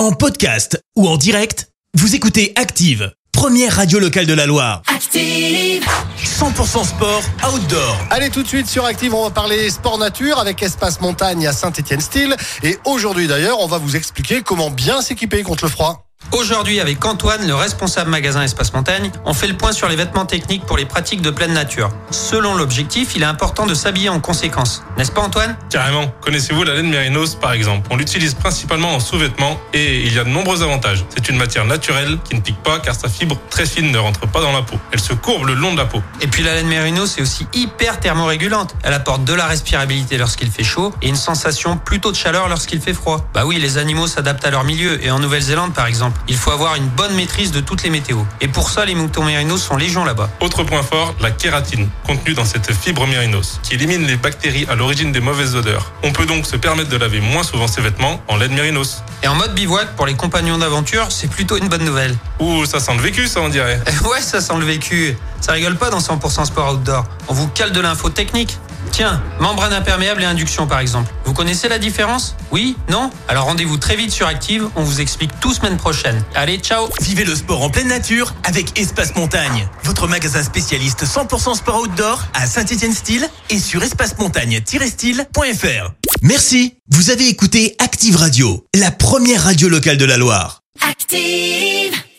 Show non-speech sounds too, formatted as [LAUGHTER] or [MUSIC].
En podcast ou en direct, vous écoutez Active, première radio locale de la Loire. Active. 100% sport outdoor. Allez tout de suite sur Active, on va parler sport nature avec Espace Montagne à Saint-Étienne-Style. Et aujourd'hui d'ailleurs, on va vous expliquer comment bien s'équiper contre le froid. Aujourd'hui, avec Antoine, le responsable magasin Espace Montagne, on fait le point sur les vêtements techniques pour les pratiques de pleine nature. Selon l'objectif, il est important de s'habiller en conséquence. N'est-ce pas Antoine? Carrément. Connaissez-vous la laine mérinos par exemple? On l'utilise principalement en sous-vêtements et il y a de nombreux avantages. C'est une matière naturelle qui ne pique pas car sa fibre très fine ne rentre pas dans la peau. Elle se courbe le long de la peau. Et puis la laine mérino, c'est aussi hyper thermorégulante. Elle apporte de la respirabilité lorsqu'il fait chaud et une sensation plutôt de chaleur lorsqu'il fait froid. Bah oui, les animaux s'adaptent à leur milieu et en Nouvelle-Zélande par exemple, il faut avoir une bonne maîtrise de toutes les météos. Et pour ça, les moutons mérinos sont légion là-bas. Autre point fort, la kératine, contenue dans cette fibre mérinos, qui élimine les bactéries à l'origine des mauvaises odeurs. On peut donc se permettre de laver moins souvent ses vêtements en laine mérinos. Et en mode bivouac, pour les compagnons d'aventure, c'est plutôt une bonne nouvelle. Ouh, ça sent le vécu ça on dirait. [LAUGHS] Ouais, ça sent le vécu. Ça rigole pas dans 100% sport outdoor. On vous cale de l'info technique. Tiens, membrane imperméable et induction par exemple. Vous connaissez la différence? Oui? Non? Alors rendez-vous très vite sur Active, on vous explique tout semaine prochaine. Allez, ciao Vivez le sport en pleine nature avec Espace Montagne, votre magasin spécialiste 100% sport outdoor à Saint-Étienne-Style et sur espacemontagne-style.fr. Merci, vous avez écouté Active Radio, la première radio locale de la Loire. Active.